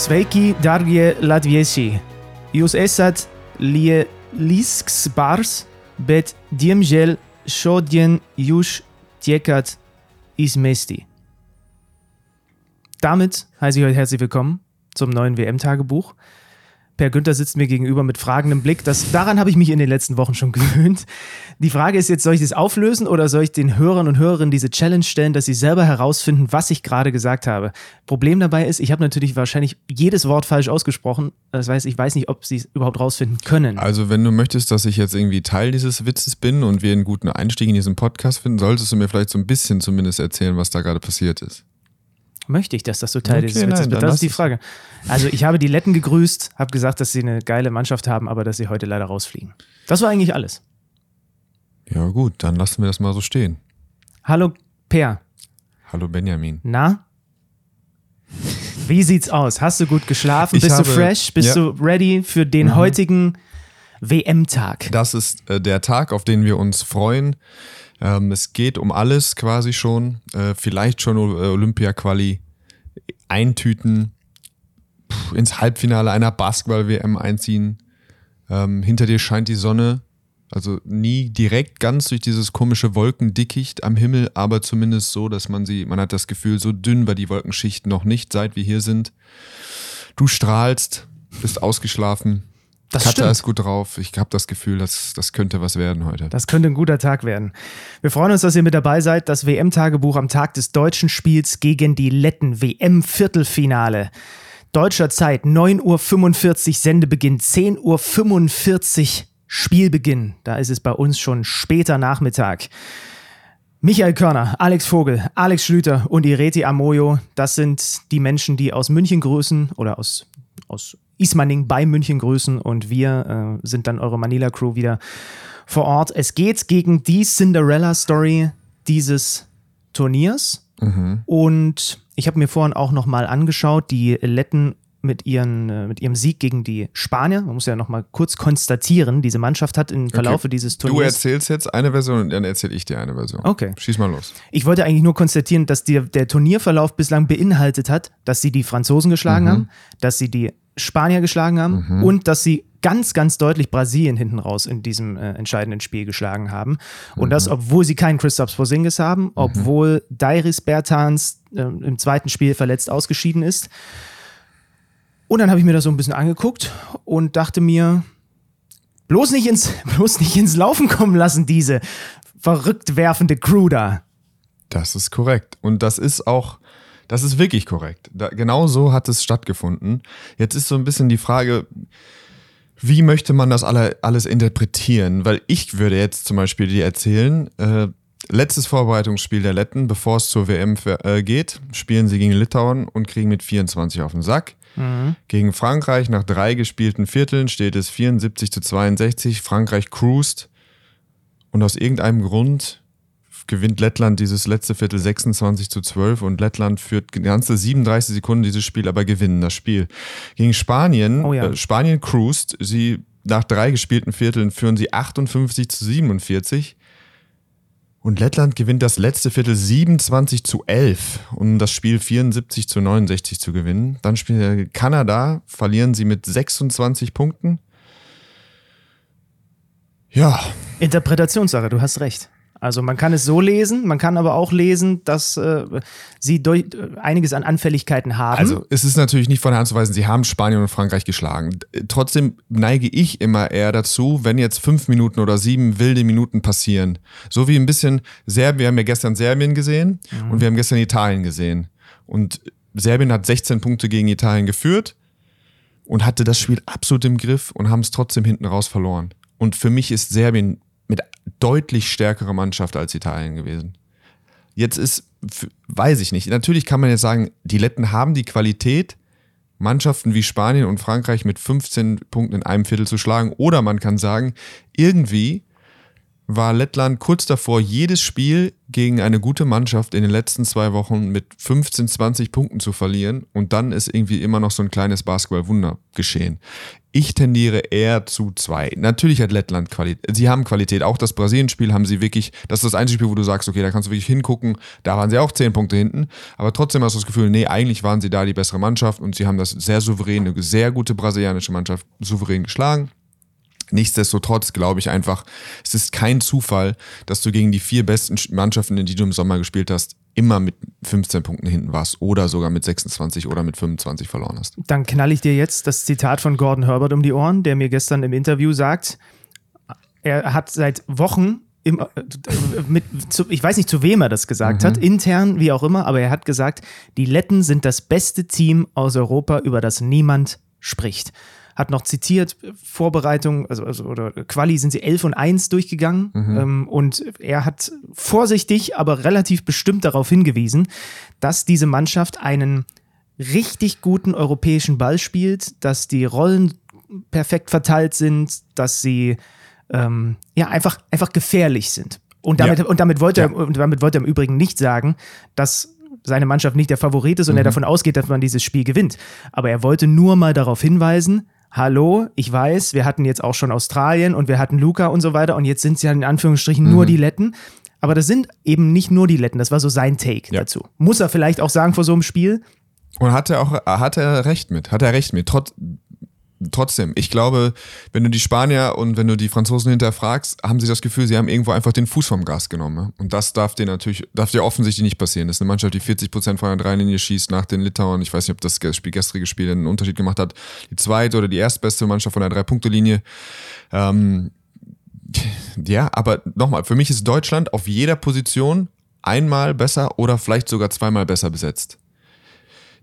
Sveiki, darbie latvieši! Jūs esat lielisks bars, bet diemžēl šodien jūs tiekat izmesti. Damit heiße ich euch herzlich willkommen zum neuen WM-Tagebuch. Per Günther sitzt mir gegenüber mit fragendem Blick. Das, daran habe ich mich in den letzten Wochen schon gewöhnt. Die Frage ist jetzt, soll ich das auflösen oder soll ich den Hörern und Hörerinnen diese Challenge stellen, dass sie selber herausfinden, was ich gerade gesagt habe? Problem dabei ist, ich habe natürlich wahrscheinlich jedes Wort falsch ausgesprochen. Das heißt, ich weiß nicht, ob sie es überhaupt rausfinden können. Also, wenn du möchtest, dass ich jetzt irgendwie Teil dieses Witzes bin und wir einen guten Einstieg in diesen Podcast finden, solltest du mir vielleicht so ein bisschen zumindest erzählen, was da gerade passiert ist. Möchte ich, dass das so Teil Okay, dieses Witzes wird? Das ist die. Frage. Also, ich habe die Letten gegrüßt, habe gesagt, dass sie eine geile Mannschaft haben, aber dass sie heute leider rausfliegen. Das war eigentlich alles. Ja, gut, dann lassen wir das mal so stehen. Hallo, Per. Hallo Benjamin. Na? Wie sieht's aus? Hast du gut geschlafen? Ich Bist du habe- fresh? Bist ja. du ready für den heutigen WM-Tag? Das ist äh, der Tag, auf den wir uns freuen. Ähm, es geht um alles quasi schon. Äh, vielleicht schon äh, Olympia-Quali eintüten, pff, ins Halbfinale einer Basketball-WM einziehen. Ähm, hinter dir scheint die Sonne. Also nie direkt ganz durch dieses komische Wolkendickicht am Himmel, aber zumindest so, dass man sie, man hat das Gefühl, so dünn war die Wolkenschicht noch nicht, seit wir hier sind. Du strahlst, bist ausgeschlafen. Das Katja stimmt. ist gut drauf. Ich habe das Gefühl, dass das könnte was werden heute. Das könnte ein guter Tag werden. Wir freuen uns, dass ihr mit dabei seid. Das WM-Tagebuch am Tag des deutschen Spiels gegen die Letten. WM-Viertelfinale. Deutscher Zeit 9.45 Uhr Sendebeginn, 10.45 Uhr Spielbeginn. Da ist es bei uns schon später Nachmittag. Michael Körner, Alex Vogel, Alex Schlüter und Ireti Amoyo, das sind die Menschen, die aus München grüßen oder aus, aus Ismaning bei München grüßen und wir äh, sind dann eure Manila Crew wieder vor Ort. Es geht gegen die Cinderella Story dieses Turniers und ich habe mir vorhin auch noch mal angeschaut, die Letten mit, ihren, äh, mit ihrem Sieg gegen die Spanier. Man muss ja noch mal kurz konstatieren, diese Mannschaft hat im Verlaufe dieses Du Turniers erzählst jetzt eine Version und dann erzähle ich dir eine Version. Okay. Schieß mal los. Ich wollte eigentlich nur konstatieren, dass die, der Turnierverlauf bislang beinhaltet hat, dass sie die Franzosen geschlagen haben, dass sie die Spanier geschlagen haben und dass sie ganz, ganz deutlich Brasilien hinten raus in diesem äh, entscheidenden Spiel geschlagen haben. Und das, obwohl sie keinen Christoph Porzingis haben, obwohl Dairis Bertans äh, im zweiten Spiel verletzt ausgeschieden ist. Und dann habe ich mir das so ein bisschen angeguckt und dachte mir, bloß nicht ins, bloß nicht ins Laufen kommen lassen, diese verrückt werfende Crew da. Das ist korrekt. Und das ist auch, das ist wirklich korrekt. Da, genau so hat es stattgefunden. Jetzt ist so ein bisschen die Frage, wie möchte man das alle, alles interpretieren? Weil ich würde jetzt zum Beispiel dir erzählen, äh, letztes Vorbereitungsspiel der Letten, bevor es zur WM für, äh, geht, spielen sie gegen Litauen und kriegen mit 24 auf den Sack. Gegen Frankreich nach drei gespielten Vierteln steht es 74 zu 62. Frankreich cruist und aus irgendeinem Grund gewinnt Lettland dieses letzte Viertel 26 zu 12 und Lettland führt ganze 37 Sekunden dieses Spiel, aber gewinnen das Spiel. Gegen Spanien, Oh ja. äh, Spanien cruist, sie nach drei gespielten Vierteln führen sie 58 zu 47 und Lettland gewinnt das letzte Viertel 27 zu 11, um das Spiel 74 zu 69 zu gewinnen. Dann spielt Kanada, verlieren sie mit 26 Punkten. Ja, Interpretationssache, du hast recht. Also man kann es so lesen, man kann aber auch lesen, dass äh, sie durch, äh, einiges an Anfälligkeiten haben. Also es ist natürlich nicht von der Hand zu weisen, sie haben Spanien und Frankreich geschlagen. Trotzdem neige ich immer eher dazu, wenn jetzt fünf Minuten oder sieben wilde Minuten passieren. So wie ein bisschen Serbien, wir haben ja gestern Serbien gesehen und wir haben gestern Italien gesehen. Und Serbien hat 16 Punkte gegen Italien geführt und hatte das Spiel absolut im Griff und haben es trotzdem hinten raus verloren. Und für mich ist Serbien mit deutlich stärkerer Mannschaft als Italien gewesen. Jetzt ist, weiß ich nicht. Natürlich kann man jetzt sagen, die Letten haben die Qualität, Mannschaften wie Spanien und Frankreich mit 15 Punkten in einem Viertel zu schlagen. Oder man kann sagen, irgendwie war Lettland kurz davor, jedes Spiel gegen eine gute Mannschaft in den letzten zwei Wochen mit 15, 20 Punkten zu verlieren. Und dann ist irgendwie immer noch so ein kleines Basketballwunder geschehen. Ich tendiere eher zu zwei. Natürlich hat Lettland Qualität. Sie haben Qualität. Auch das Brasilien-Spiel haben sie wirklich. Das ist das einzige Spiel, wo du sagst, okay, da kannst du wirklich hingucken. Da waren sie auch zehn Punkte hinten. Aber trotzdem hast du das Gefühl, nee, eigentlich waren sie da die bessere Mannschaft und sie haben das sehr souverän, eine sehr gute brasilianische Mannschaft souverän geschlagen. Nichtsdestotrotz glaube ich einfach, es ist kein Zufall, dass du gegen die vier besten Mannschaften, in die du im Sommer gespielt hast, immer mit 15 Punkten hinten warst oder sogar mit 26 oder mit 25 verloren hast. Dann knall ich dir jetzt das Zitat von Gordon Herbert um die Ohren, der mir gestern im Interview sagt, er hat seit Wochen im, äh, mit, zu, ich weiß nicht, zu wem er das gesagt mhm. hat, intern, wie auch immer, aber er hat gesagt, die Letten sind das beste Team aus Europa, über das niemand spricht hat noch zitiert, Vorbereitung, also, also oder Quali sind sie 11 und 1 durchgegangen. Mhm. Ähm, und er hat vorsichtig, aber relativ bestimmt darauf hingewiesen, dass diese Mannschaft einen richtig guten europäischen Ball spielt, dass die Rollen perfekt verteilt sind, dass sie ähm, ja einfach, einfach gefährlich sind. Und damit, ja. und damit wollte ja. er, und damit wollte er im Übrigen nicht sagen, dass seine Mannschaft nicht der Favorit ist und mhm. er davon ausgeht, dass man dieses Spiel gewinnt. Aber er wollte nur mal darauf hinweisen, hallo, ich weiß, wir hatten jetzt auch schon Australien und wir hatten Luca und so weiter und jetzt sind es ja in Anführungsstrichen mhm. nur die Letten. Aber das sind eben nicht nur die Letten, das war so sein Take ja. dazu. Muss er vielleicht auch sagen vor so einem Spiel. Und hat er auch, hat er recht mit, hat er recht mit. Trotz, trotzdem, ich glaube, wenn du die Spanier und wenn du die Franzosen hinterfragst, haben sie das Gefühl, sie haben irgendwo einfach den Fuß vom Gas genommen. Und das darf dir natürlich, darf dir offensichtlich nicht passieren. Das ist eine Mannschaft, die 40 Prozent von der Dreilinie schießt nach den Litauern. Ich weiß nicht, ob das Spiel, gestrige Spiel einen Unterschied gemacht hat. Die zweite oder die erstbeste Mannschaft von der Drei-Punkte-Linie. Ähm, ja, aber nochmal, für mich ist Deutschland auf jeder Position einmal besser oder vielleicht sogar zweimal besser besetzt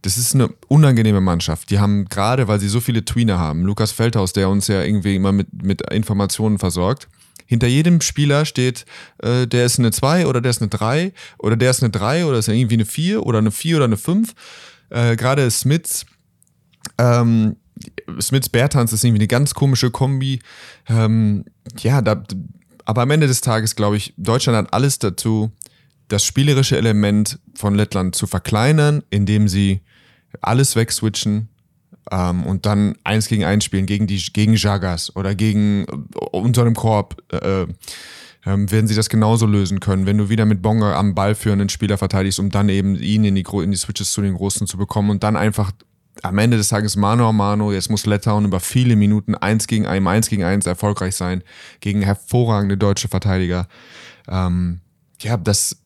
das ist eine unangenehme Mannschaft. Die haben gerade, weil sie so viele Tweener haben, Lukas Feldhaus, der uns ja irgendwie immer mit, mit Informationen versorgt. Hinter jedem Spieler steht, äh, der ist eine 2 oder der ist eine 3 oder der ist eine 3 oder ist irgendwie eine 4 oder eine 4 oder eine 5. Äh, gerade Smiths, ähm, Smiths Bertans ist irgendwie eine ganz komische Kombi. Ähm, ja, da, aber am Ende des Tages glaube ich, Deutschland hat alles dazu, das spielerische Element von Lettland zu verkleinern, indem sie alles wegswitchen ähm, und dann eins gegen eins spielen, gegen die gegen Jagas oder gegen äh, unter dem Korb. Äh, äh, werden sie das genauso lösen können, wenn du wieder mit Bonga am Ball führenden Spieler verteidigst, um dann eben ihn in die, in die Switches zu den Großen zu bekommen und dann einfach am Ende des Tages Mano a Mano, jetzt muss Litauen über viele Minuten eins gegen ein, eins gegen eins erfolgreich sein, gegen hervorragende deutsche Verteidiger. Ähm, ja, das,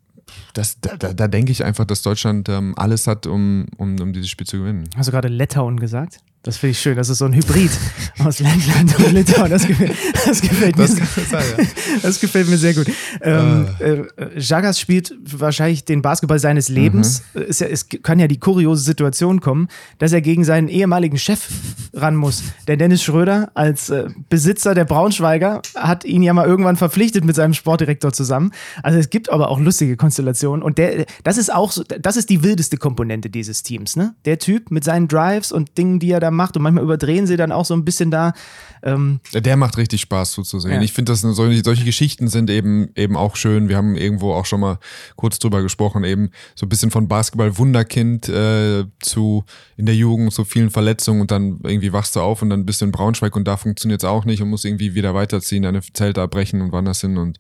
das, da, da, da denke ich einfach, dass Deutschland ähm, alles hat, um, um, um dieses Spiel zu gewinnen. Hast du gerade Litauen gesagt? Das finde ich schön. Das ist so ein Hybrid aus Lettland und Litauen. Das gefällt, das gefällt mir. Das, sein, ja. das gefällt mir sehr gut. Ähm, uh. äh, Jagas spielt wahrscheinlich den Basketball seines Lebens. Mhm. Es, es, kann ja die kuriose Situation kommen, dass er gegen seinen ehemaligen Chef ran muss. Der Dennis Schröder als äh, Besitzer der Braunschweiger hat ihn ja mal irgendwann verpflichtet mit seinem Sportdirektor zusammen. Also es gibt aber auch lustige Konstellationen. Und der, das ist auch so, das ist die wildeste Komponente dieses Teams. Ne? Der Typ mit seinen Drives und Dingen, die er da macht und manchmal überdrehen sie dann auch so ein bisschen da. Ähm der macht richtig Spaß zuzusehen. Ja. Ich finde, dass solche, solche Geschichten sind eben, eben auch schön. Wir haben irgendwo auch schon mal kurz drüber gesprochen, eben so ein bisschen von Basketball-Wunderkind äh, zu in der Jugend so vielen Verletzungen und dann irgendwie wachst du auf und dann bist du in Braunschweig und da funktioniert es auch nicht und musst irgendwie wieder weiterziehen, deine Zelte abbrechen und woanders hin und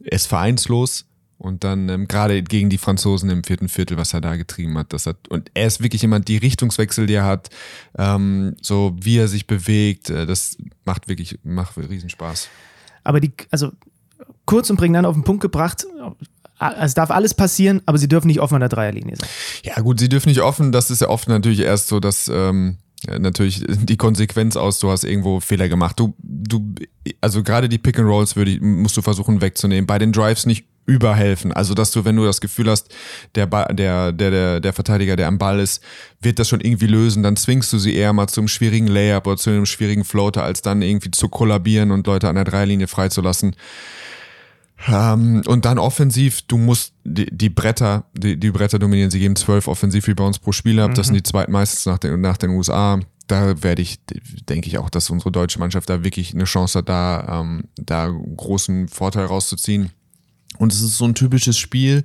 ist vereinslos und dann ähm, gerade gegen die Franzosen im vierten Viertel, was er da getrieben hat. Das hat und er ist wirklich jemand, die Richtungswechsel, die er hat, ähm, so wie er sich bewegt, äh, das macht wirklich, macht Riesenspaß. Aber die, also kurz und prägnant auf den Punkt gebracht, es darf alles passieren, aber sie dürfen nicht offen an der Dreierlinie sein. Ja, gut, sie dürfen nicht offen. Das ist ja oft natürlich erst so, dass ähm, natürlich die Konsequenz aus, du hast irgendwo Fehler gemacht. Du, du, also gerade die Pick and Rolls würde, musst du versuchen wegzunehmen. Bei den Drives nicht überhelfen. Also, dass du, wenn du das Gefühl hast, der, der, der, der, der Verteidiger, der am Ball ist, wird das schon irgendwie lösen, dann zwingst du sie eher mal zum schwierigen Layup oder zu einem schwierigen Floater, als dann irgendwie zu kollabieren und Leute an der Dreilinie freizulassen. Ähm, und dann offensiv, du musst die, die Bretter, die, die Bretter dominieren, sie geben zwölf Offensiv-Rebounds pro Spieler ab, mhm. das sind die zweitmeistens nach den, nach den USA da werde ich, denke ich auch, dass unsere deutsche Mannschaft da wirklich eine Chance hat, da, ähm, da großen Vorteil rauszuziehen. Und es ist so ein typisches Spiel,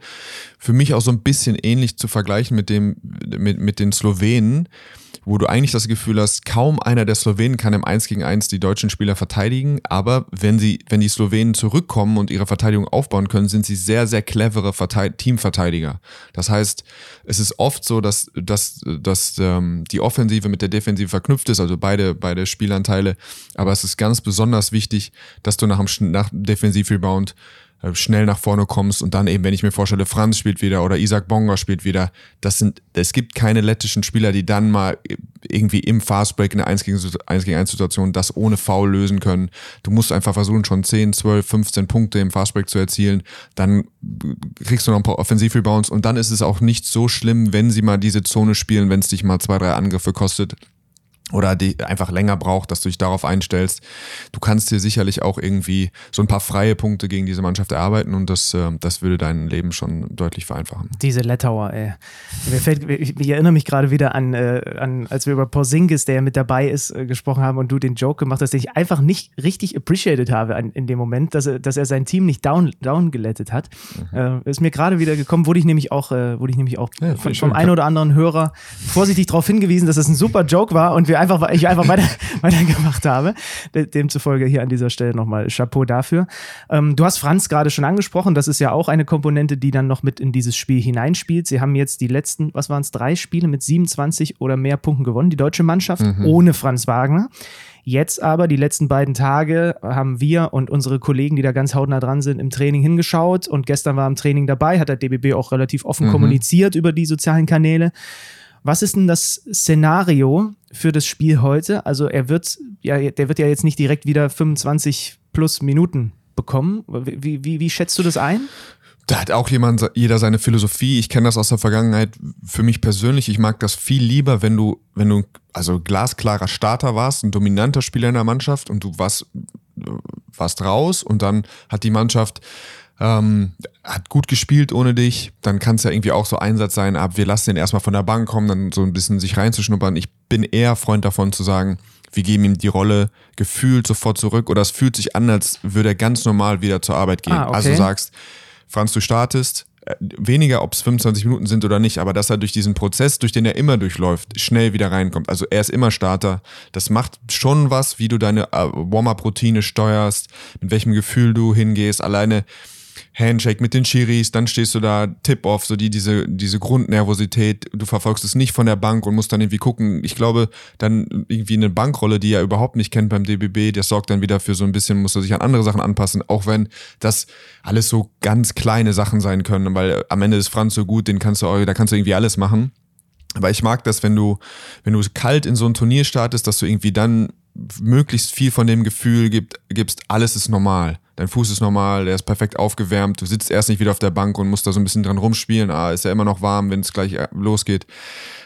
für mich auch so ein bisschen ähnlich zu vergleichen mit dem, mit, mit den Slowenen wo du eigentlich das Gefühl hast, kaum einer der Slowenen kann im 1 gegen 1 die deutschen Spieler verteidigen, aber wenn sie, wenn die Slowenen zurückkommen und ihre Verteidigung aufbauen können, sind sie sehr, sehr clevere Verteid Teamverteidiger. Das heißt, es ist oft so, dass, dass, dass ähm, die Offensive mit der Defensive verknüpft ist, also beide, beide Spielanteile, aber es ist ganz besonders wichtig, dass du nach dem, nach dem Defensivrebound schnell nach vorne kommst und dann eben, wenn ich mir vorstelle, Franz spielt wieder oder Isaac Bonga spielt wieder, das sind, es gibt keine lettischen Spieler, die dann mal irgendwie im Fastbreak in der 1 gegen 1 gegen 1 Situation das ohne Foul lösen können. Du musst einfach versuchen, schon 10, 12, 15 Punkte im Fastbreak zu erzielen. Dann kriegst du noch ein paar Offensivrebounds und dann ist es auch nicht so schlimm, wenn sie mal diese Zone spielen, wenn es dich mal zwei, drei Angriffe kostet oder die einfach länger braucht, dass du dich darauf einstellst. Du kannst dir sicherlich auch irgendwie so ein paar freie Punkte gegen diese Mannschaft erarbeiten und das, äh, das würde dein Leben schon deutlich vereinfachen. Diese Lettauer, ey. Mir fällt, ich, ich erinnere mich gerade wieder an, äh, an, als wir über Porzingis, der ja mit dabei ist, äh, gesprochen haben und du den Joke gemacht hast, den ich einfach nicht richtig appreciated habe an, in dem Moment, dass er, dass er sein Team nicht down, down gelettet hat. Mhm. Äh, ist mir gerade wieder gekommen, wurde ich nämlich auch, wurde ich nämlich auch ja, von, vom einen oder anderen Hörer vorsichtig darauf hingewiesen, dass das ein super Joke war und wir einfach, ich einfach weiter, weitergemacht habe. Demzufolge hier an dieser Stelle nochmal Chapeau dafür. Ähm, du hast Franz gerade schon angesprochen. Das ist ja auch eine Komponente, die dann noch mit in dieses Spiel hineinspielt. Sie haben jetzt die letzten, was waren es, drei Spiele mit 27 oder mehr Punkten gewonnen, die deutsche Mannschaft, mhm. ohne Franz Wagner. Jetzt aber, die letzten beiden Tage, haben wir und unsere Kollegen, die da ganz hautnah dran sind, im Training hingeschaut. Und gestern war im Training dabei, hat der DBB auch relativ offen mhm. kommuniziert über die sozialen Kanäle. Was ist denn das Szenario für das Spiel heute? Also er wird ja, der wird ja jetzt nicht direkt wieder 25 plus Minuten bekommen. Wie, wie, wie schätzt du das ein? Da hat auch jemand, jeder seine Philosophie. Ich kenne das aus der Vergangenheit. Für mich persönlich, ich mag das viel lieber, wenn du, wenn du, also glasklarer Starter warst, ein dominanter Spieler in der Mannschaft und du warst, warst raus und dann hat die Mannschaft ähm, hat gut gespielt ohne dich, dann kann es ja irgendwie auch so Einsatz sein, ab wir lassen den erstmal von der Bank kommen, dann so ein bisschen sich reinzuschnuppern. Ich bin eher Freund davon zu sagen, wir geben ihm die Rolle gefühlt sofort zurück oder es fühlt sich an, als würde er ganz normal wieder zur Arbeit gehen. Ah, okay. Also sagst, Franz, du startest, äh, weniger, ob es 25 Minuten sind oder nicht, aber dass er durch diesen Prozess, durch den er immer durchläuft, schnell wieder reinkommt. Also er ist immer Starter. Das macht schon was, wie du deine äh, Warm-up-Routine steuerst, mit welchem Gefühl du hingehst. Alleine Handshake mit den Chiris, dann stehst du da, Tip-Off, so die, diese, diese Grundnervosität, du verfolgst es nicht von der Bank und musst dann irgendwie gucken. Ich glaube, dann irgendwie eine Bankrolle, die er überhaupt nicht kennt beim DBB, der sorgt dann wieder für so ein bisschen, muss er sich an andere Sachen anpassen, auch wenn das alles so ganz kleine Sachen sein können, weil am Ende ist Franz so gut, den kannst du, da kannst du irgendwie alles machen. Aber ich mag das, wenn du, wenn du kalt in so ein Turnier startest, dass du irgendwie dann möglichst viel von dem Gefühl gibt, gibst, alles ist normal. Dein Fuß ist normal, der ist perfekt aufgewärmt. Du sitzt erst nicht wieder auf der Bank und musst da so ein bisschen dran rumspielen. Ah, ist ja immer noch warm, wenn es gleich äh, losgeht.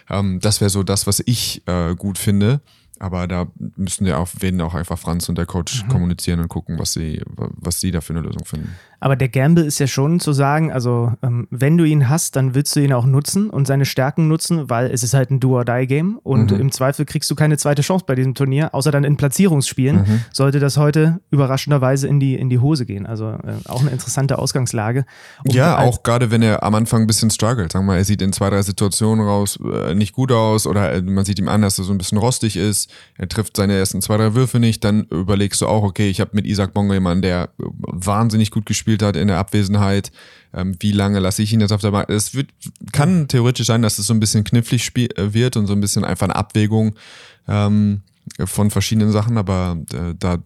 Ähm, das wäre so das, was ich äh, gut finde. Aber da müssen ja auch, werden auch einfach Franz und der Coach mhm. kommunizieren und gucken, was sie, was sie da für eine Lösung finden. Aber der Gamble ist ja schon zu sagen, also ähm, wenn du ihn hast, dann willst du ihn auch nutzen und seine Stärken nutzen, weil es ist halt ein Do-or-Die-Game und mhm. im Zweifel kriegst du keine zweite Chance bei diesem Turnier, außer dann in Platzierungsspielen. Mhm. Sollte das heute überraschenderweise in die, in die Hose gehen. Also äh, auch eine interessante Ausgangslage. Um ja, auch gerade wenn er am Anfang ein bisschen struggelt. Sagen wir mal, er sieht in zwei, drei Situationen raus äh, nicht gut aus oder äh, man sieht ihm an, dass er so ein bisschen rostig ist. Er trifft seine ersten zwei, drei Würfe nicht. Dann überlegst du auch, okay, ich habe mit Isaac Bongo jemanden, der wahnsinnig gut gespielt gespielt hat in der Abwesenheit. Ähm, wie lange lasse ich ihn jetzt auf der Bank? Es wird, kann theoretisch sein, dass es so ein bisschen knifflig äh, wird und so ein bisschen einfach eine Abwägung ähm, von verschiedenen Sachen, aber äh, da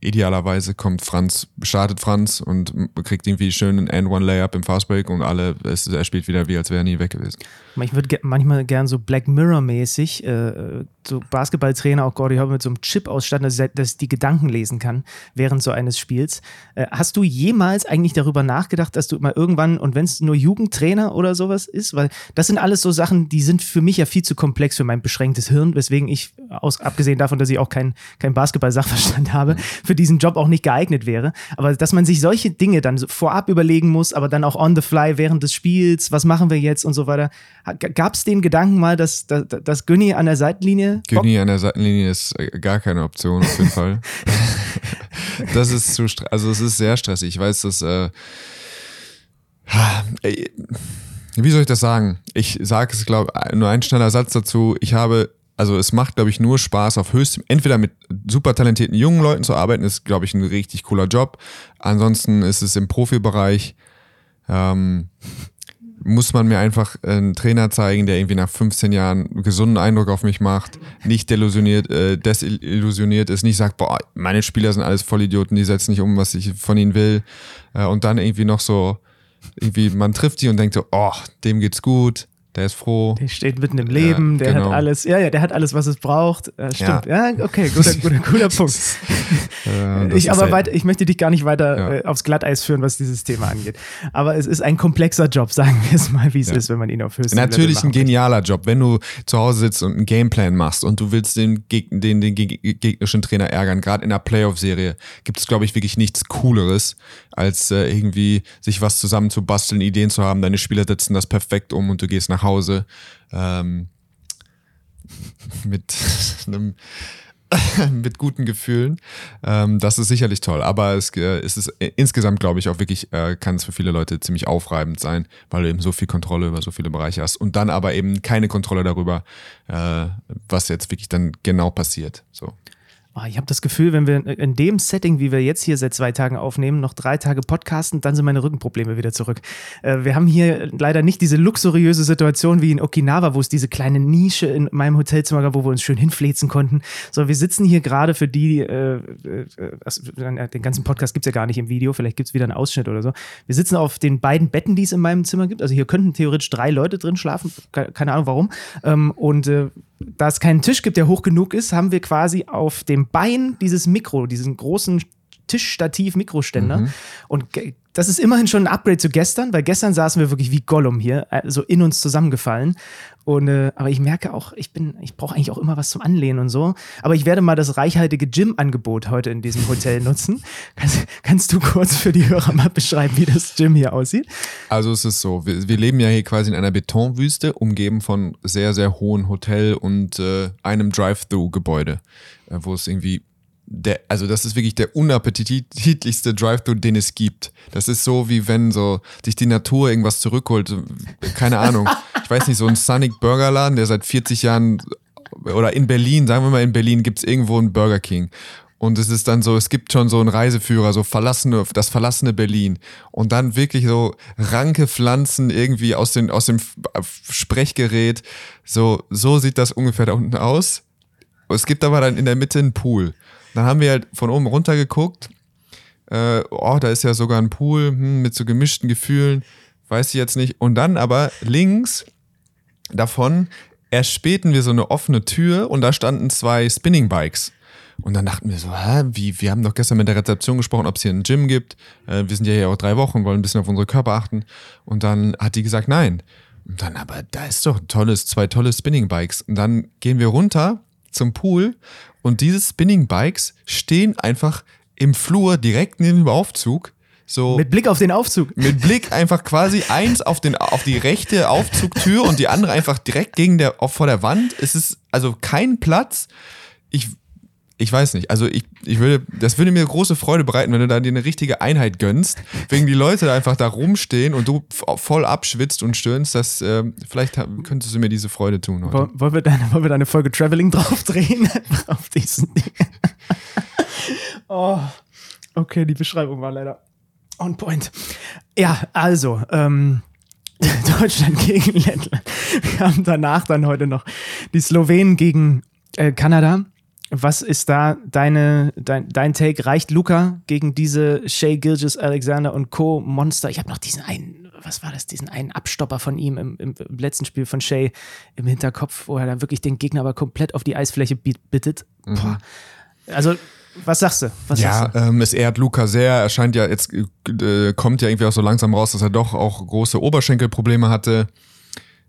idealerweise kommt Franz, startet Franz und kriegt irgendwie schön einen End-One-Layup im Fastbreak und alle, es, er spielt wieder wie, als wäre er nie weg gewesen. Ich würde manchmal gern so Black Mirror-mäßig äh, so Basketballtrainer, auch Gordy Howe mit so einem Chip ausstatten, dass, dass ich die Gedanken lesen kann während so eines Spiels. Äh, hast du jemals eigentlich darüber nachgedacht, dass du mal irgendwann, und wenn es nur Jugendtrainer oder sowas ist, weil das sind alles so Sachen, die sind für mich ja viel zu komplex für mein beschränktes Hirn, weswegen ich aus, abgesehen davon, dass ich auch kein, kein Basketball-Sachverstand habe, für diesen Job auch nicht geeignet wäre. Aber dass man sich solche Dinge dann vorab überlegen muss, aber dann auch on the fly während des Spiels, was machen wir jetzt und so weiter. Gab es den Gedanken mal, dass, dass, dass Günni an der Seitenlinie. Günni an der Seitenlinie ist äh, gar keine Option auf jeden Fall. das ist zu also es ist sehr stressig. Ich weiß, dass äh, wie soll ich das sagen? Ich sage es, glaube nur ein schneller Satz dazu. Ich habe, also es macht, glaube ich, nur Spaß auf höchstem, entweder mit super talentierten jungen Leuten zu arbeiten, ist, glaube ich, ein richtig cooler Job. Ansonsten ist es im Profibereich, ähm, muss man mir einfach einen Trainer zeigen, der irgendwie nach 15 Jahren einen gesunden Eindruck auf mich macht, nicht delusioniert, äh, desillusioniert ist, nicht sagt, boah, meine Spieler sind alles Vollidioten, die setzen nicht um, was ich von ihnen will. Äh, und dann irgendwie noch so irgendwie, man trifft die und denkt so, oh, dem geht's gut, der ist froh. Der steht mitten im Leben, ja, der genau. hat alles, ja, ja, der hat alles, was es braucht. Äh, stimmt. Ja. ja, okay, guter, guter, guter Punkt. Äh, ich, aber weiter, ich möchte dich gar nicht weiter ja. äh, aufs Glatteis führen, was dieses Thema angeht. Aber es ist ein komplexer Job, sagen wir es mal, wie es ist, wenn man ihn auf höchstem Natürlich ein genialer Job, wenn du zu Hause sitzt und einen Gameplan machst und du willst den, Geg den, den gegnerischen Trainer ärgern. Gerade in der Playoff-Serie gibt es, glaube ich, wirklich nichts Cooleres, als äh, irgendwie sich was zusammen zu basteln, Ideen zu haben. Deine Spieler setzen das perfekt um und du gehst nach Hause ähm, mit einem mit guten Gefühlen. Ähm, das ist sicherlich toll. Aber es, äh, es ist insgesamt, glaube ich, auch wirklich, äh, kann es für viele Leute ziemlich aufreibend sein, weil du eben so viel Kontrolle über so viele Bereiche hast und dann aber eben keine Kontrolle darüber, äh, was jetzt wirklich dann genau passiert. So. Oh, ich habe das Gefühl, wenn wir in dem Setting, wie wir jetzt hier seit zwei Tagen aufnehmen, noch drei Tage podcasten, dann sind meine Rückenprobleme wieder zurück. Äh, wir haben hier leider nicht diese luxuriöse Situation wie in Okinawa, wo es diese kleine Nische in meinem Hotelzimmer gab, wo wir uns schön hinflezen konnten. So, wir sitzen hier gerade für die, äh, äh, äh den ganzen Podcast gibt es ja gar nicht im Video, vielleicht gibt es wieder einen Ausschnitt oder so. Wir sitzen auf den beiden Betten, die es in meinem Zimmer gibt. Also hier könnten theoretisch drei Leute drin schlafen, keine Ahnung warum. Ähm, und äh, da es keinen Tisch gibt, der hoch genug ist, haben wir quasi auf dem Bein dieses Mikro, diesen großen Tischstativ-Mikroständer. Mhm. Und das ist immerhin schon ein Upgrade zu gestern, weil gestern saßen wir wirklich wie Gollum hier, also in uns zusammengefallen. Und, äh, aber ich merke auch, ich bin, ich brauche eigentlich auch immer was zum Anlehnen und so. Aber ich werde mal das reichhaltige Gym-Angebot heute in diesem Hotel nutzen. Kannst, kannst, du kurz für die Hörer mal beschreiben, wie das Gym hier aussieht? Also es ist so, wir, wir leben ja hier quasi in einer Betonwüste, umgeben von sehr, sehr hohen Hotel und äh, einem Drive-Thru-Gebäude, äh, wo es irgendwie der, also das ist wirklich der unappetitlichste Drive-Thru, den es gibt. Das ist so, wie wenn so sich die Natur irgendwas zurückholt. Keine Ahnung. Ich weiß nicht, so ein Sonic Burgerladen, der seit 40 Jahren oder in Berlin, sagen wir mal in Berlin, gibt es irgendwo einen Burger King. Und es ist dann so, es gibt schon so einen Reiseführer, so verlassene, das verlassene Berlin. Und dann wirklich so ranke Pflanzen irgendwie aus, den, aus dem Sprechgerät. So, so sieht das ungefähr da unten aus. Es gibt aber dann in der Mitte einen Pool. Dann haben wir halt von oben runter geguckt. Äh, oh, da ist ja sogar ein Pool hm, mit so gemischten Gefühlen. Weiß ich jetzt nicht. Und dann aber links davon erspähten wir so eine offene Tür und da standen zwei Spinning Bikes. Und dann dachten wir so, hä, wie, wir haben doch gestern mit der Rezeption gesprochen, ob es hier ein Gym gibt. Äh, wir sind ja hier auch drei Wochen, wollen ein bisschen auf unsere Körper achten. Und dann hat die gesagt, nein. Und dann, aber da ist doch ein tolles, zwei tolle Spinning Bikes. Und dann gehen wir runter zum Pool und diese Spinning Bikes stehen einfach im Flur direkt neben dem Aufzug. So mit Blick auf den Aufzug. Mit Blick einfach quasi eins auf, den, auf die rechte Aufzugtür und die andere einfach direkt gegen der, vor der Wand. Es ist also kein Platz. Ich ich weiß nicht. Also ich, ich würde, das würde mir große Freude bereiten, wenn du da dir eine richtige Einheit gönnst, wegen die Leute da einfach da rumstehen und du voll abschwitzt und stöhnst. Das, äh, vielleicht könntest du mir diese Freude tun heute. Wollen wir deine, wollen wir deine Folge Traveling draufdrehen? Auf diesen Ding. oh, okay, die Beschreibung war leider on point. Ja, also, ähm, Deutschland gegen Lettland. Wir haben danach dann heute noch die Slowenen gegen äh, Kanada. Was ist da deine, dein, dein Take? Reicht Luca gegen diese Shay Gilgis Alexander und Co. Monster? Ich habe noch diesen einen, was war das, diesen einen Abstopper von ihm im, im, im, letzten Spiel von Shay im Hinterkopf, wo er da wirklich den Gegner aber komplett auf die Eisfläche bittet. Mhm. Also, was sagst du? Was ja, sagst du? Ähm, es ehrt Luca sehr. Er scheint ja jetzt, äh, kommt ja irgendwie auch so langsam raus, dass er doch auch große Oberschenkelprobleme hatte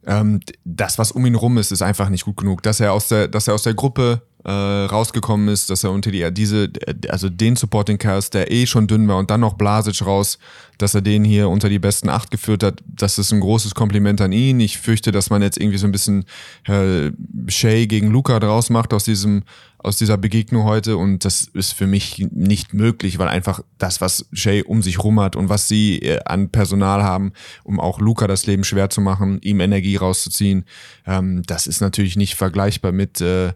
ähm, das, was um ihn rum ist, ist einfach nicht gut genug. Dass er aus der, dass er aus der Gruppe äh, rausgekommen ist, dass er unter die, diese, also den Supporting Cast, der eh schon dünn war und dann noch Blasic raus, dass er den hier unter die besten acht geführt hat, das ist ein großes Kompliment an ihn. Ich fürchte, dass man jetzt irgendwie so ein bisschen äh, Shay gegen Luca draus macht aus diesem, aus dieser Begegnung heute und das ist für mich nicht möglich, weil einfach das, was Shay um sich rum hat und was sie äh, an Personal haben, um auch Luca das Leben schwer zu machen, ihm Energie rauszuziehen, ähm, das ist natürlich nicht vergleichbar mit äh,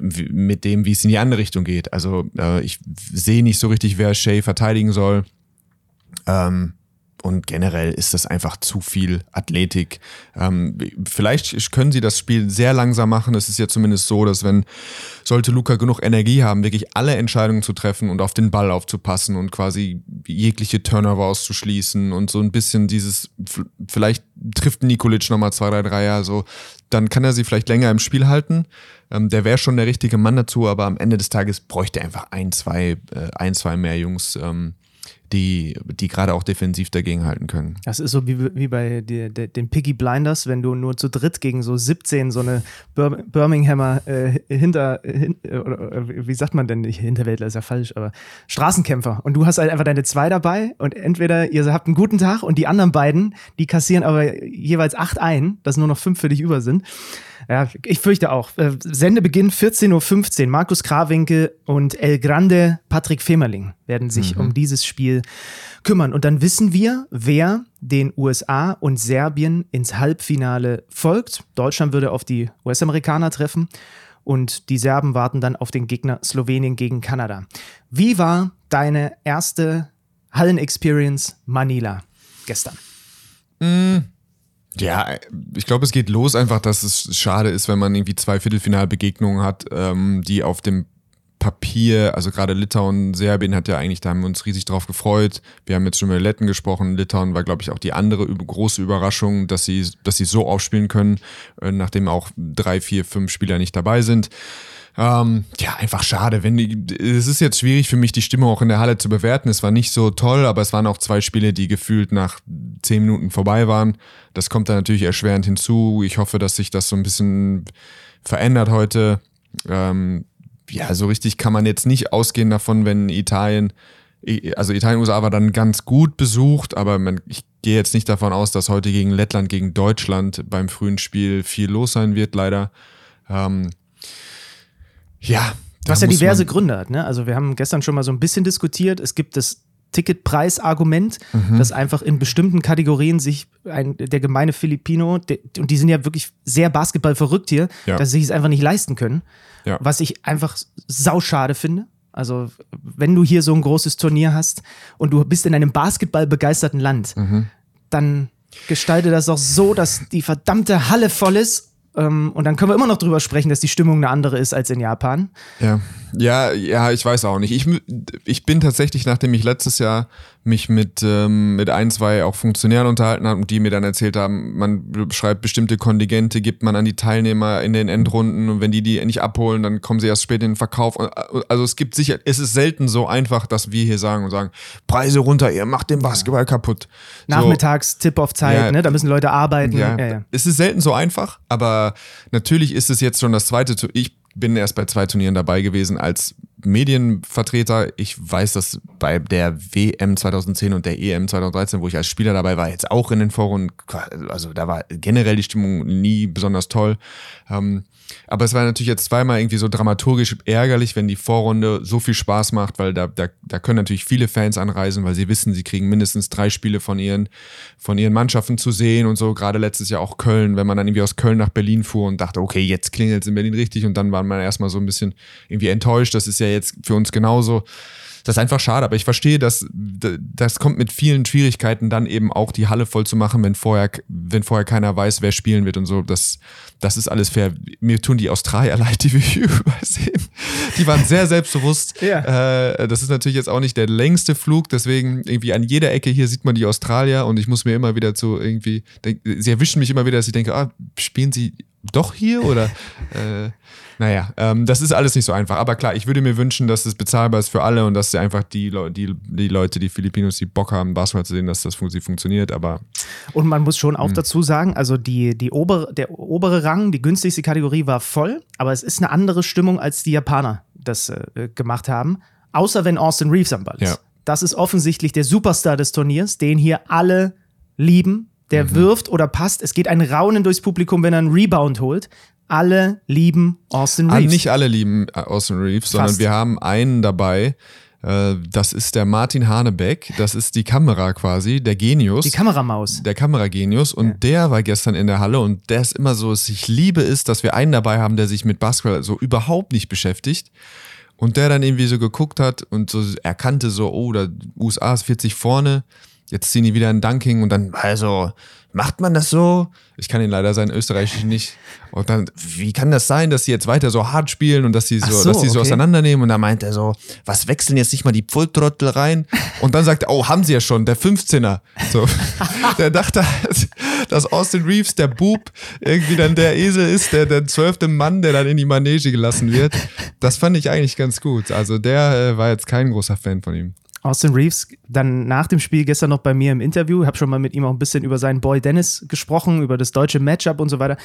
mit dem, wie es in die andere Richtung geht. Also äh, ich sehe nicht so richtig, wer Shay verteidigen soll. Ähm, und generell ist das einfach zu viel Athletik. Ähm, vielleicht können sie das Spiel sehr langsam machen. Es ist ja zumindest so, dass wenn, sollte Luca genug Energie haben, wirklich alle Entscheidungen zu treffen und auf den Ball aufzupassen und quasi jegliche Turnover auszuschließen und so ein bisschen dieses, vielleicht trifft Nikolic nochmal zwei, drei Dreier, so, dann kann er sie vielleicht länger im Spiel halten. Ähm, der wäre schon der richtige Mann dazu, aber am Ende des Tages bräuchte er einfach ein, zwei, äh, ein, zwei mehr Jungs. Ähm, die, die gerade auch defensiv dagegen halten können. Das ist so wie, wie bei die, die, den Piggy Blinders, wenn du nur zu dritt gegen so 17 so eine Bir Birminghamer äh, hinter, hin, oder, wie sagt man denn, nicht Hinterwäldler ist ja falsch, aber Straßenkämpfer und du hast halt einfach deine zwei dabei und entweder ihr habt einen guten Tag und die anderen beiden, die kassieren aber jeweils acht ein, dass nur noch fünf für dich über sind. Ja, ich fürchte auch. Äh, Sendebeginn 14.15 Uhr. Markus Krawinkel und El Grande Patrick Femerling werden sich mhm. um dieses Spiel kümmern. Und dann wissen wir, wer den USA und Serbien ins Halbfinale folgt. Deutschland würde auf die US-Amerikaner treffen und die Serben warten dann auf den Gegner Slowenien gegen Kanada. Wie war deine erste Hallen-Experience Manila gestern? Mm. Ja, ich glaube, es geht los einfach, dass es schade ist, wenn man irgendwie zwei Viertelfinalbegegnungen hat, ähm, die auf dem Papier, also gerade Litauen, Serbien hat ja eigentlich, da haben wir uns riesig drauf gefreut. Wir haben jetzt schon über Letten gesprochen. Litauen war, glaube ich, auch die andere große Überraschung, dass sie, dass sie so aufspielen können, äh, nachdem auch drei, vier, fünf Spieler nicht dabei sind. Ähm, ja, einfach schade. Wenn die, es ist jetzt schwierig für mich, die Stimme auch in der Halle zu bewerten. Es war nicht so toll, aber es waren auch zwei Spiele, die gefühlt nach zehn Minuten vorbei waren. Das kommt dann natürlich erschwerend hinzu. Ich hoffe, dass sich das so ein bisschen verändert heute. Ähm, ja, so richtig kann man jetzt nicht ausgehen davon, wenn Italien, also Italien, USA war dann ganz gut besucht, aber man, ich gehe jetzt nicht davon aus, dass heute gegen Lettland, gegen Deutschland beim frühen Spiel viel los sein wird, leider. Ähm, ja. Was ja diverse Gründe hat. Ne? Also wir haben gestern schon mal so ein bisschen diskutiert. Es gibt das Ticketpreisargument, mhm. dass einfach in bestimmten Kategorien sich ein, der gemeine Filipino, der, und die sind ja wirklich sehr Basketball verrückt hier, ja. dass sie es einfach nicht leisten können. Ja. Was ich einfach sauschade finde. Also, wenn du hier so ein großes Turnier hast und du bist in einem basketballbegeisterten Land, mhm. dann gestalte das auch so, dass die verdammte Halle voll ist ähm, und dann können wir immer noch drüber sprechen, dass die Stimmung eine andere ist als in Japan. Ja, ja, ja, ich weiß auch nicht. Ich, ich bin tatsächlich, nachdem ich letztes Jahr mich mit, ähm, mit ein, zwei auch Funktionären unterhalten habe und die mir dann erzählt haben, man schreibt bestimmte Kontingente, gibt man an die Teilnehmer in den Endrunden und wenn die die nicht abholen, dann kommen sie erst später in den Verkauf. Also es gibt sicher, es ist selten so einfach, dass wir hier sagen und sagen, Preise runter, ihr macht den Basketball kaputt. Nachmittags, so. Tip-Off-Zeit, ja, ne? da müssen Leute arbeiten. Ja. Ja, es ist selten so einfach, aber natürlich ist es jetzt schon das zweite, ich bin erst bei zwei Turnieren dabei gewesen als Medienvertreter. Ich weiß, dass bei der WM 2010 und der EM 2013, wo ich als Spieler dabei war, jetzt auch in den Foren, also da war generell die Stimmung nie besonders toll. Ähm, aber es war natürlich jetzt zweimal irgendwie so dramaturgisch ärgerlich, wenn die Vorrunde so viel Spaß macht, weil da, da, da können natürlich viele Fans anreisen, weil sie wissen, sie kriegen mindestens drei Spiele von ihren, von ihren Mannschaften zu sehen und so. Gerade letztes Jahr auch Köln, wenn man dann irgendwie aus Köln nach Berlin fuhr und dachte, okay, jetzt klingelt es in Berlin richtig und dann war man erstmal so ein bisschen irgendwie enttäuscht. Das ist ja jetzt für uns genauso das ist einfach schade, aber ich verstehe, dass das kommt mit vielen Schwierigkeiten dann eben auch die Halle voll zu machen, wenn vorher, wenn vorher keiner weiß, wer spielen wird und so. Das, das ist alles fair. Mir tun die Australier leid, die wir hier übersehen. Die waren sehr selbstbewusst. Ja. Äh, das ist natürlich jetzt auch nicht der längste Flug, deswegen irgendwie an jeder Ecke hier sieht man die Australier und ich muss mir immer wieder zu irgendwie, sie erwischen mich immer wieder, dass ich denke, ah, spielen sie doch hier oder äh, naja, ähm, das ist alles nicht so einfach. Aber klar, ich würde mir wünschen, dass es bezahlbar ist für alle und dass sie einfach die, Le die, die Leute, die Filipinos, die Bock haben, Basketball zu sehen, dass das für sie funktioniert. Aber und man muss schon auch dazu sagen, also die, die obere, der obere Rang, die günstigste Kategorie war voll, aber es ist eine andere Stimmung, als die Japaner das äh, gemacht haben. Außer wenn Austin Reeves am Ball ist. Ja. Das ist offensichtlich der Superstar des Turniers, den hier alle lieben. Der Mhm. wirft oder passt. Es geht ein Raunen durchs Publikum, wenn er einen Rebound holt. Alle lieben Austin Ah, Reeves. nicht alle lieben äh, Austin Reeves, sondern Fast. wir haben einen dabei. äh, Das ist der Martin Hanebeck. Das ist die Kamera quasi, der Genius. die Kameramaus. der Kameragenius und der war gestern in der Halle und der ist immer so, was ich liebe ist, dass wir einen dabei haben, der sich mit Basketball so überhaupt nicht beschäftigt und der dann irgendwie so geguckt hat und so erkannte so, oh, da USA ist 40 vorne, jetzt ziehen die wieder ein Dunking und dann, also, macht man das so? Ich kann ihn leider sein Österreichisch nicht. Und dann, wie kann das sein, dass sie jetzt weiter so hart spielen und dass sie so, so, dass sie so okay. auseinandernehmen? Und da meint er so, was wechseln jetzt nicht mal die Pfulltrottel rein? Und dann sagt er, oh, haben sie ja schon, der 15er. So, der dachte, halt, dass Austin Reeves, der Bub, irgendwie dann der Esel ist, der, der zwölfte Mann, der dann in die Manege gelassen wird. Das fand ich eigentlich ganz gut. Also der äh, war jetzt kein großer Fan von ihm. Austin Reeves dann nach dem Spiel gestern noch bei mir im Interview, habe schon mal mit ihm auch ein bisschen über seinen Boy Dennis gesprochen, über das deutsche Matchup und so weiter.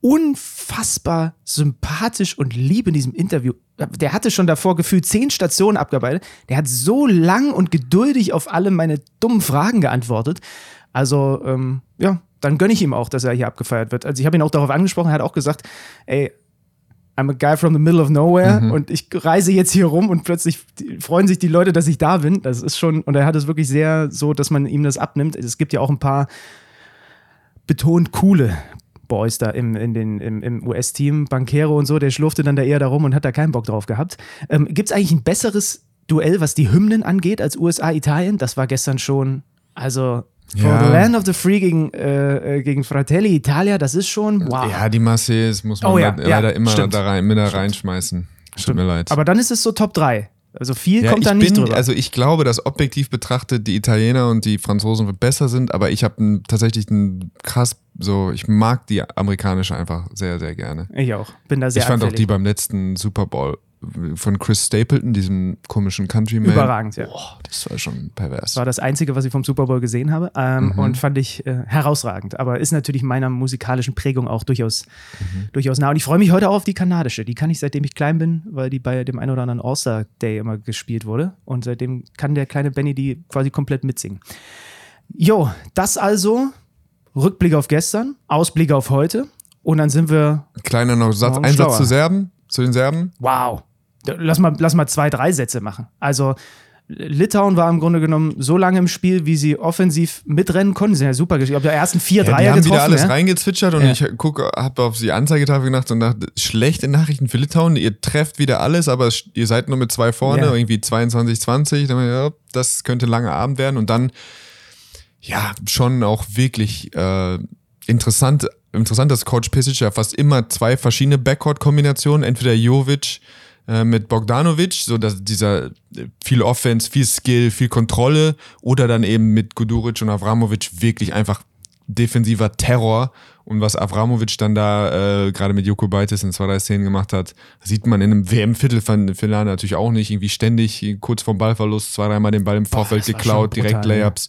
Unfassbar sympathisch und lieb in diesem Interview. Der hatte schon davor gefühlt zehn Stationen abgearbeitet. Der hat so lang und geduldig auf alle meine dummen Fragen geantwortet. Also, ähm, ja, dann gönne ich ihm auch, dass er hier abgefeiert wird. Also, ich habe ihn auch darauf angesprochen, er hat auch gesagt, ey, I'm a guy from the middle of nowhere und ich reise jetzt hier rum und plötzlich freuen sich die Leute, dass ich da bin. Das ist schon, und er hat es wirklich sehr so, dass man ihm das abnimmt. Es gibt ja auch ein paar betont coole Boys da im, in den, im, im US-Team, Bankero und so, der schlurfte dann da eher darum und hat da keinen Bock drauf gehabt. Ähm, Gibt es eigentlich ein besseres Duell, was die Hymnen angeht, als USA-Italien? Das war gestern schon, also For Ja. the Land of the Free gegen, äh, äh, gegen Fratelli Italia, das ist schon wow. Ja, die Marseillaise muss man Oh ja, le- ja, leider immer stimmt. da rein, mit da reinschmeißen. Tut mir leid. Aber dann ist es so Top 3. Also viel ja, kommt da nicht bin, drüber. Also ich glaube, dass objektiv betrachtet die Italiener und die Franzosen besser sind, aber ich habe tatsächlich ein krass, so, ich mag die amerikanische einfach sehr, sehr gerne. ich auch. Bin da sehr ich fand auch anfällig. die beim letzten Super Bowl von Chris Stapleton, diesem komischen Countryman. Überragend, ja. Boah, das war schon pervers. Das war das Einzige, was ich vom Super Bowl gesehen habe ähm, Mhm. und fand ich äh, herausragend. Aber ist natürlich meiner musikalischen Prägung auch durchaus, Mhm. durchaus nah. Und ich freue mich heute auch auf die kanadische. Die kann ich seitdem ich klein bin, weil die bei dem einen oder anderen All-Star Day immer gespielt wurde. Und seitdem kann der kleine Benny die quasi komplett mitsingen. Jo, das also Rückblick auf gestern, Ausblick auf heute. Und dann sind wir Kleiner noch Satz, ein Satz zu Serben, zu den Serben. Wow. Lass mal, lass mal zwei, drei Sätze machen. Also, Litauen war im Grunde genommen so lange im Spiel, wie sie offensiv mitrennen konnten. Sie sind ja super gespielt. Ich habe die ersten vier Ja, Dreier die haben getroffen. wieder alles ja? reingezwitschert und Ja. ich gucke, habe auf die Anzeigetafel gedacht und dachte, schlechte Nachrichten für Litauen, ihr trefft wieder alles, aber ihr seid nur mit zwei vorne, Ja. irgendwie 22, 20, dann, ja, das könnte ein langer Abend werden und dann, ja, schon auch wirklich äh, interessant, interessant, dass Coach Pisic ja fast immer zwei verschiedene Backcourt-Kombinationen, entweder Jovic äh, mit Bogdanovic, so dass dieser äh, viel Offense, viel Skill, viel Kontrolle oder dann eben mit Guduric und Avramovic wirklich einfach defensiver Terror und was Avramovic dann da äh, gerade mit Joko Beites in zwei, drei Szenen gemacht hat, sieht man in einem WM-Viertelfinale natürlich auch nicht, irgendwie ständig kurz vorm Ballverlust zwei, dreimal den Ball im Vorfeld war geklaut, schon direkt brutal, ja. Layups.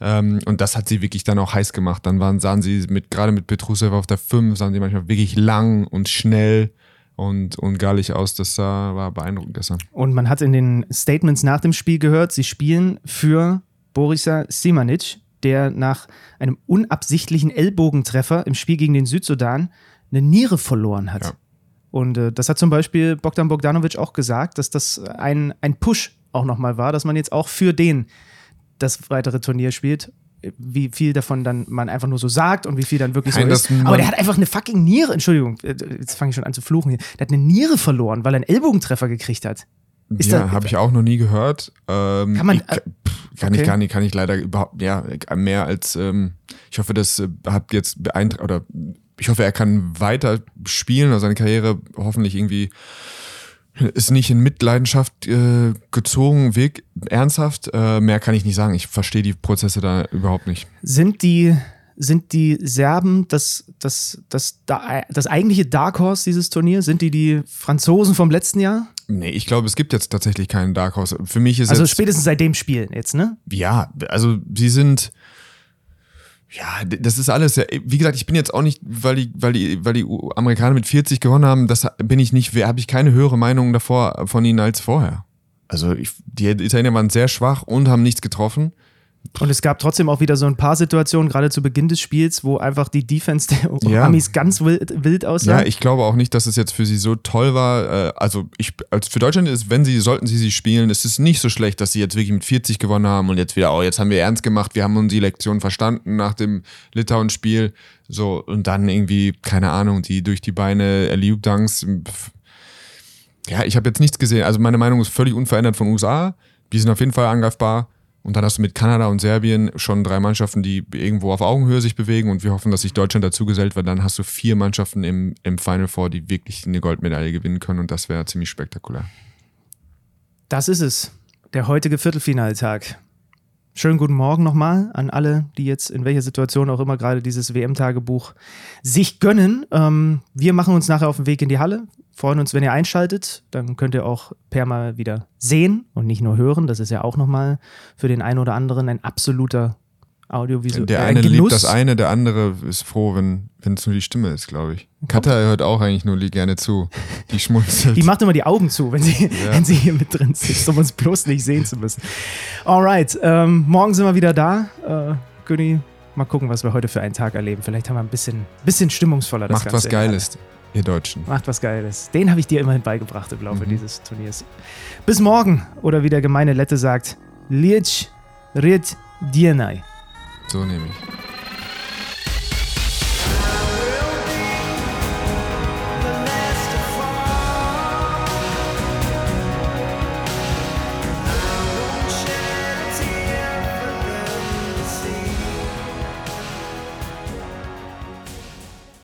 Ähm, und das hat sie wirklich dann auch heiß gemacht. Dann waren, sahen sie mit, gerade mit Petrusev auf der 5, sahen sie manchmal wirklich lang und schnell und, und gallig aus. Das sah, war beeindruckend gestern. Und man hat in den Statements nach dem Spiel gehört, sie spielen für Borisa Simanic, der nach einem unabsichtlichen Ellbogentreffer im Spiel gegen den Südsudan eine Niere verloren hat. Ja. Und äh, das hat zum Beispiel Bogdan Bogdanovic auch gesagt, dass das ein, ein Push auch nochmal war, dass man jetzt auch für den das weitere Turnier spielt. Wie viel davon dann man einfach nur so sagt und wie viel dann wirklich Nein, so ist. Aber der hat einfach eine fucking Niere, Entschuldigung, äh, jetzt fange ich schon an zu fluchen hier. Der hat eine Niere verloren, weil er einen Ellbogentreffer gekriegt hat. Ist ja, habe ich auch noch nie gehört. Ähm, Kann man- ich, pff, kann okay. ich gar nicht, kann ich leider überhaupt, ja, mehr als, ähm, ich hoffe, das äh, hat jetzt beeindruckt, oder ich hoffe, er kann weiter spielen, also seine Karriere hoffentlich irgendwie ist nicht in Mitleidenschaft äh, gezogen, Weg, ernsthaft. Äh, mehr kann ich nicht sagen. Ich verstehe die Prozesse da überhaupt nicht. Sind die Sind die Serben das, das, das, das eigentliche Dark Horse dieses Turniers? Sind die die Franzosen vom letzten Jahr? Nee, ich glaube, es gibt jetzt tatsächlich keinen Dark Horse. Für mich ist Also spätestens seit dem Spiel jetzt, ne? Ja, also sie sind. Ja, das ist alles. Wie gesagt, ich bin jetzt auch nicht, weil die, weil die, weil die Amerikaner mit 40 gewonnen haben, das bin ich nicht, habe ich keine höhere Meinung davor von ihnen als vorher. Also ich, die Italiener waren sehr schwach und haben nichts getroffen. Und es gab trotzdem auch wieder so ein paar Situationen, gerade zu Beginn des Spiels, wo einfach die Defense der Ja. Amis ganz wild, wild aussah. Ja, ich glaube auch nicht, dass es jetzt für sie so toll war. Äh, Also ich, als für Deutschland ist, wenn sie, sollten sie sie spielen, es ist nicht so schlecht, dass sie jetzt wirklich mit 40 gewonnen haben und jetzt wieder, oh, jetzt haben wir ernst gemacht, wir haben uns die Lektion verstanden nach dem Litauen-Spiel. So, und dann irgendwie, keine Ahnung, die durch die Beine Eliub-Dunks. pf. Ja, ich habe jetzt nichts gesehen. Also meine Meinung ist völlig unverändert von USA. Die sind auf jeden Fall angreifbar. Und dann hast du mit Kanada und Serbien schon drei Mannschaften, die irgendwo auf Augenhöhe sich bewegen und wir hoffen, dass sich Deutschland dazu gesellt, weil dann hast du vier Mannschaften im, im Final Four, die wirklich eine Goldmedaille gewinnen können und das wäre ziemlich spektakulär. Das ist es. Der heutige Viertelfinaltag. Schönen guten Morgen nochmal an alle, die jetzt in welcher Situation auch immer gerade dieses WM-Tagebuch sich gönnen. Ähm, wir machen uns nachher auf den Weg in die Halle. Freuen uns, wenn ihr einschaltet. Dann könnt ihr auch Per mal wieder sehen und nicht nur hören. Das ist ja auch nochmal für den einen oder anderen ein absoluter Audiovisuell. Der äh, eine Genuss. liebt das eine, der andere ist froh, wenn es nur die Stimme ist, glaube ich. Katha hört auch eigentlich nur gerne zu. Die schmunzelt. Die macht immer die Augen zu, wenn sie, wenn sie hier mit drin sitzt, um uns bloß nicht sehen zu müssen. Alright, ähm, morgen sind wir wieder da. Äh, Günni, mal gucken, was wir heute für einen Tag erleben. Vielleicht haben wir ein bisschen, bisschen stimmungsvoller das Macht Ganze was. Geiles, ihr Deutschen. Macht was Geiles. Den habe ich dir immerhin beigebracht im Mhm. Laufe dieses Turniers. Bis morgen. Oder wie der gemeine Lette sagt, Liec Riet Dienai. So nehme ich.